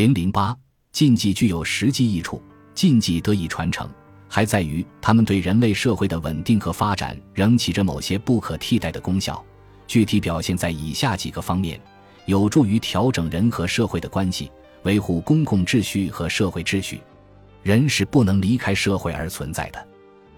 零零八禁忌具有实际益处，禁忌得以传承，还在于它们对人类社会的稳定和发展仍起着某些不可替代的功效。具体表现在以下几个方面：有助于调整人和社会的关系，维护公共秩序和社会秩序。人是不能离开社会而存在的，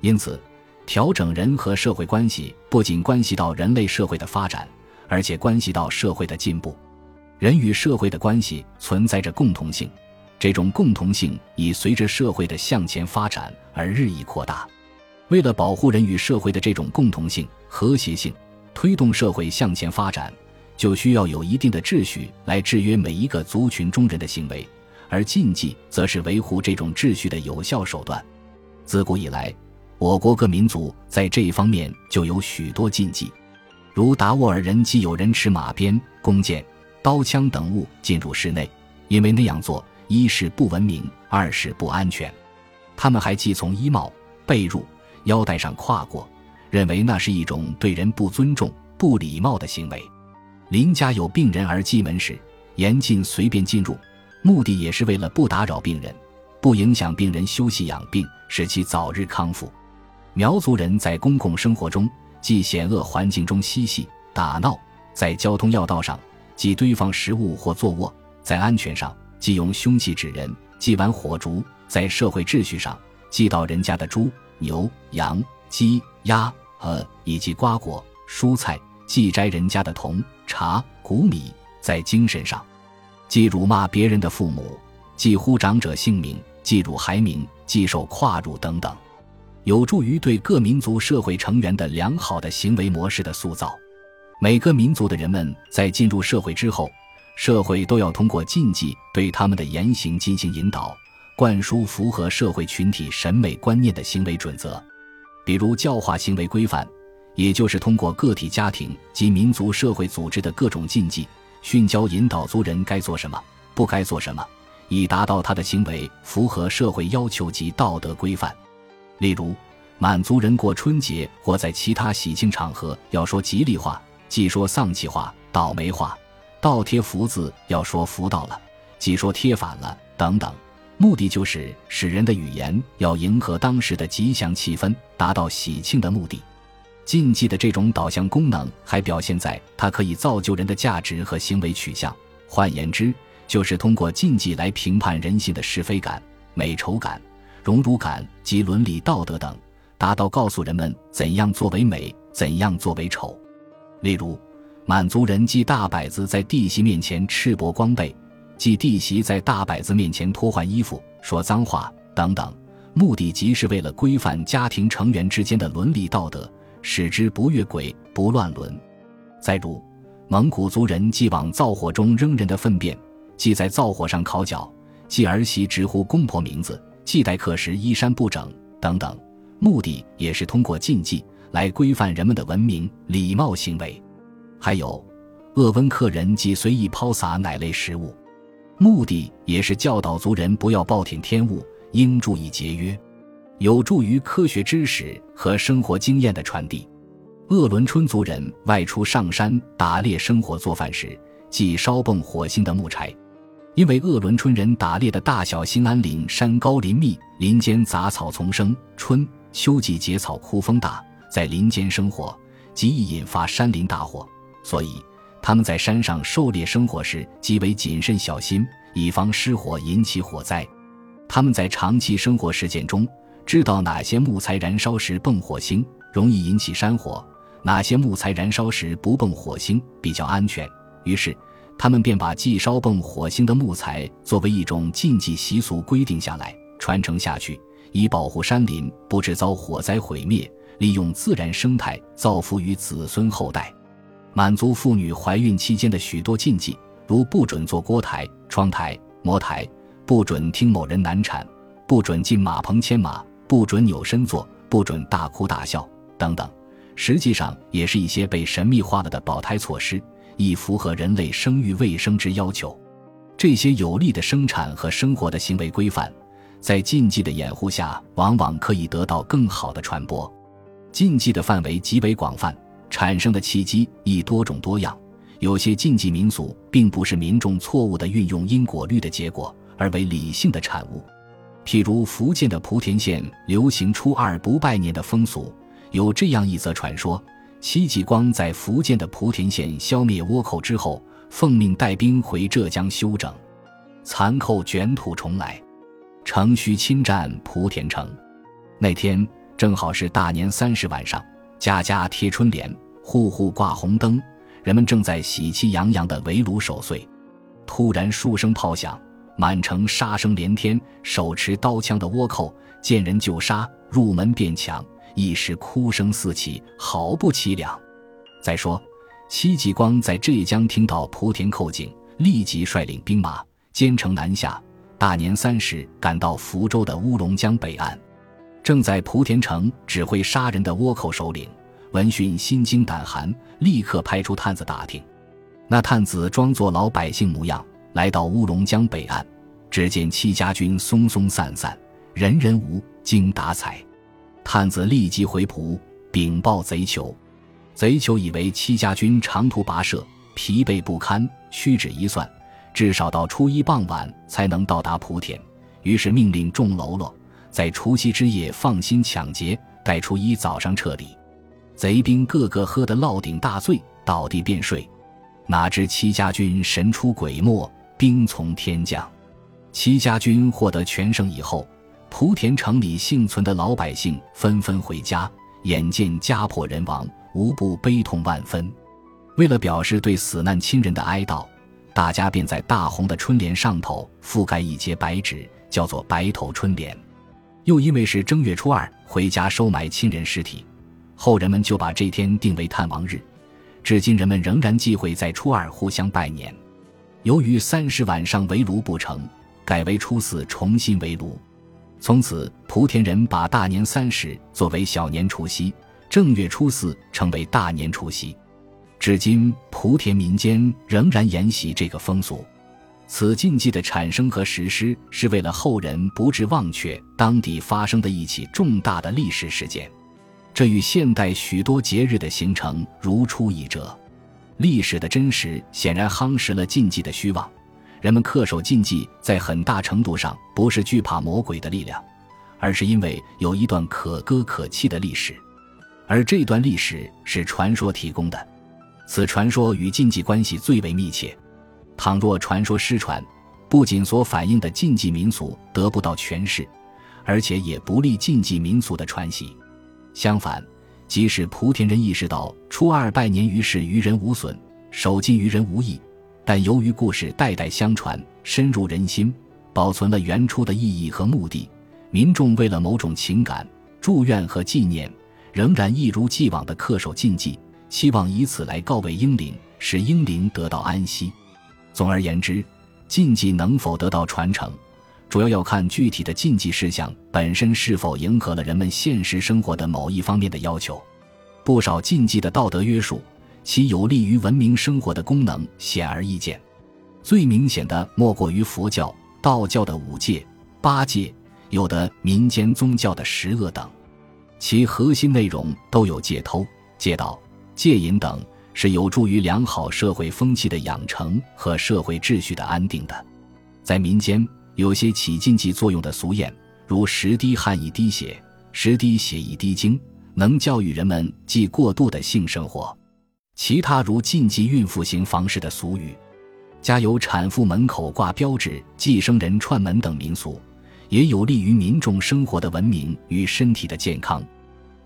因此，调整人和社会关系不仅关系到人类社会的发展，而且关系到社会的进步。人与社会的关系存在着共同性，这种共同性已随着社会的向前发展而日益扩大。为了保护人与社会的这种共同性、和谐性，推动社会向前发展，就需要有一定的秩序来制约每一个族群中人的行为，而禁忌则是维护这种秩序的有效手段。自古以来，我国各民族在这一方面就有许多禁忌，如达斡尔人既有人持马鞭、弓箭。刀枪等物进入室内，因为那样做一是不文明，二是不安全。他们还既从衣帽、被褥、腰带上跨过，认为那是一种对人不尊重、不礼貌的行为。邻家有病人而进门时，严禁随便进入，目的也是为了不打扰病人，不影响病人休息养病，使其早日康复。苗族人在公共生活中，既险恶环境中嬉戏打闹，在交通要道上。即堆放食物或坐卧，在安全上即用凶器指人；祭玩火烛，在社会秩序上祭到人家的猪、牛、羊、鸡、鸭、鹅以及瓜果、蔬菜；祭摘人家的铜、茶、谷米；在精神上，即辱骂别人的父母，即呼长者姓名，即辱孩名，即受跨入等等，有助于对各民族社会成员的良好的行为模式的塑造。每个民族的人们在进入社会之后，社会都要通过禁忌对他们的言行进行引导，灌输符合社会群体审美观念的行为准则。比如教化行为规范，也就是通过个体家庭及民族社会组织的各种禁忌训教引导族人该做什么，不该做什么，以达到他的行为符合社会要求及道德规范。例如，满族人过春节或在其他喜庆场合要说吉利话。既说丧气话、倒霉话，倒贴福字要说福到了；既说贴反了等等，目的就是使人的语言要迎合当时的吉祥气氛，达到喜庆的目的。禁忌的这种导向功能，还表现在它可以造就人的价值和行为取向。换言之，就是通过禁忌来评判人性的是非感、美丑感、荣辱感及伦理道德等，达到告诉人们怎样作为美，怎样作为丑。例如，满族人祭大摆子在弟媳面前赤膊光背，祭弟媳在大摆子面前脱换衣服、说脏话等等，目的即是为了规范家庭成员之间的伦理道德，使之不越轨、不乱伦。再如，蒙古族人祭往灶火中扔人的粪便，祭在灶火上烤脚，祭儿媳直呼公婆名字，祭待客时衣衫不整等等，目的也是通过禁忌。来规范人们的文明礼貌行为，还有，鄂温克人即随意抛洒奶类食物，目的也是教导族人不要暴殄天物，应注意节约，有助于科学知识和生活经验的传递。鄂伦春族人外出上山打猎生活做饭时，忌烧蹦火星的木柴，因为鄂伦春人打猎的大小兴安岭山高林密，林间杂草丛生，春秋季节草枯风大。在林间生活，极易引发山林大火，所以他们在山上狩猎生活时极为谨慎小心，以防失火引起火灾。他们在长期生活实践中，知道哪些木材燃烧时迸火星容易引起山火，哪些木材燃烧时不迸火星比较安全。于是，他们便把忌烧迸火星的木材作为一种禁忌习俗规定下来，传承下去，以保护山林不致遭火灾毁灭。利用自然生态造福于子孙后代，满足妇女怀孕期间的许多禁忌，如不准坐锅台、窗台、磨台，不准听某人难产，不准进马棚牵马，不准扭身坐，不准大哭大笑等等。实际上，也是一些被神秘化了的保胎措施，以符合人类生育卫生之要求。这些有利的生产和生活的行为规范，在禁忌的掩护下，往往可以得到更好的传播。禁忌的范围极为广泛，产生的契机亦多种多样，有些禁忌民俗并不是民众错误的运用因果律的结果，而为理性的产物。譬如福建的莆田县流行初二不拜年的风俗，有这样一则传说：戚继光在福建的莆田县消灭倭寇之后，奉命带兵回浙江休整，残寇卷土重来，乘虚侵占莆田城。那天正好是大年三十晚上，家家贴春联，户户挂红灯，人们正在喜气洋洋的围炉守岁。突然数声炮响。满城杀声连天，手持刀枪的倭寇见人就杀，入门便抢，一时哭声四起，好不凄凉。再说，戚继光在浙江听到莆田寇警，立即率领兵马兼程南下，大年三十赶到福州的乌龙江北岸，正在莆田城指挥杀人的倭寇首领闻讯心惊胆寒，立刻派出探子打听。那探子装作老百姓模样。来到乌龙江北岸，只见戚家军松松散散，人人无精打采。探子立即回浦禀报贼酋，贼酋以为戚家军长途跋涉，疲惫不堪，屈指一算，至少到初一傍晚才能到达莆田。于是命令众喽啰在除夕之夜放心抢劫，待初一早上撤离。贼兵个个喝得酩酊大醉，倒地便睡。哪知戚家军神出鬼没。兵从天降，戚家军获得全胜以后，莆田城里幸存的老百姓纷纷回家，眼见家破人亡，无不悲痛万分。为了表示对死难亲人的哀悼，大家便在大红的春联上头覆盖一截白纸，叫做白头春联。又因为是正月初二回家收埋亲人尸体，后人们就把这天定为探亡日。至今，人们仍然忌讳在初二互相拜年。由于三十晚上围炉不成，改为初四重新围炉。从此，莆田人把大年三十作为小年除夕，正月初四成为大年除夕。至今，莆田民间仍然沿袭这个风俗。此禁忌的产生和实施，是为了后人不致忘却当地发生的一起重大的历史事件。这与现代许多节日的形成如出一辙。历史的真实显然夯实了禁忌的虚妄，人们恪守禁忌，在很大程度上不是惧怕魔鬼的力量，而是因为有一段可歌可泣的历史，而这段历史是传说提供的。此传说与禁忌关系最为密切。倘若传说失传，不仅所反映的禁忌民俗得不到诠释，而且也不利禁忌民俗的传习。相反，即使莆田人意识到初二拜年于事于人无损，守禁于人无益，但由于故事代代相传，深入人心，保存了原初的意义和目的，民众为了某种情感、祝愿和纪念，仍然一如既往地恪守禁忌，期望以此来告慰英灵，使英灵得到安息。总而言之，禁忌能否得到传承？主要要看具体的禁忌事项本身是否迎合了人们现实生活的某一方面的要求。不少禁忌的道德约束，其有利于文明生活的功能显而易见。最明显的莫过于佛教、道教的五戒、八戒，有的民间宗教的十恶等，其核心内容都有戒偷、戒盗、戒淫等，是有助于良好社会风气的养成和社会秩序的安定的。在民间。有些起禁忌作用的俗谚，如“十滴汗一滴血，十滴血一滴精”，能教育人们忌过度的性生活；其他如禁忌孕妇型房事的俗语，家有产妇门口挂标志、寄生人串门等民俗，也有利于民众生活的文明与身体的健康。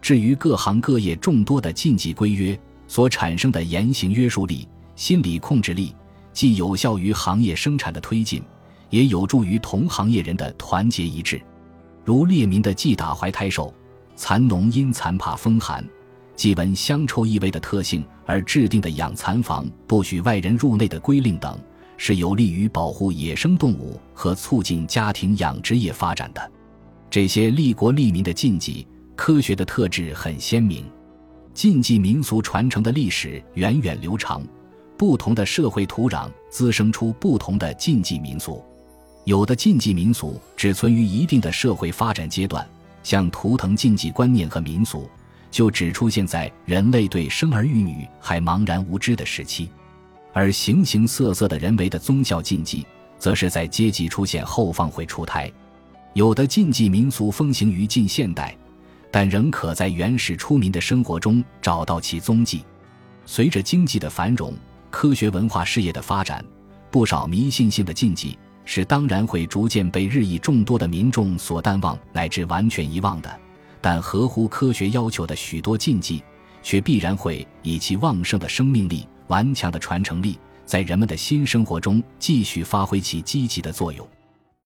至于各行各业众多的禁忌规约所产生的言行约束力、心理控制力，既有效于行业生产的推进。也有助于同行业人的团结一致，如列民的忌打怀胎兽，蚕农因蚕怕风寒，忌闻香臭异味的特性而制定的养蚕房不许外人入内的规令等，是有利于保护野生动物和促进家庭养殖业发展的。这些利国利民的禁忌，科学的特质很鲜明。禁忌民俗传承的历史源远流长，不同的社会土壤滋生出不同的禁忌民俗。有的禁忌民俗只存于一定的社会发展阶段，像图腾禁忌观念和民俗，就只出现在人类对生儿育女还茫然无知的时期。而形形色色的人为的宗教禁忌，则是在阶级出现后方会出台。有的禁忌民俗风行于近现代，但仍可在原始出民的生活中找到其踪迹。随着经济的繁荣，科学文化事业的发展，不少迷信性的禁忌是当然会逐渐被日益众多的民众所淡忘乃至完全遗忘的。但合乎科学要求的许多禁忌，却必然会以其旺盛的生命力、顽强的传承力，在人们的新生活中继续发挥其积极的作用。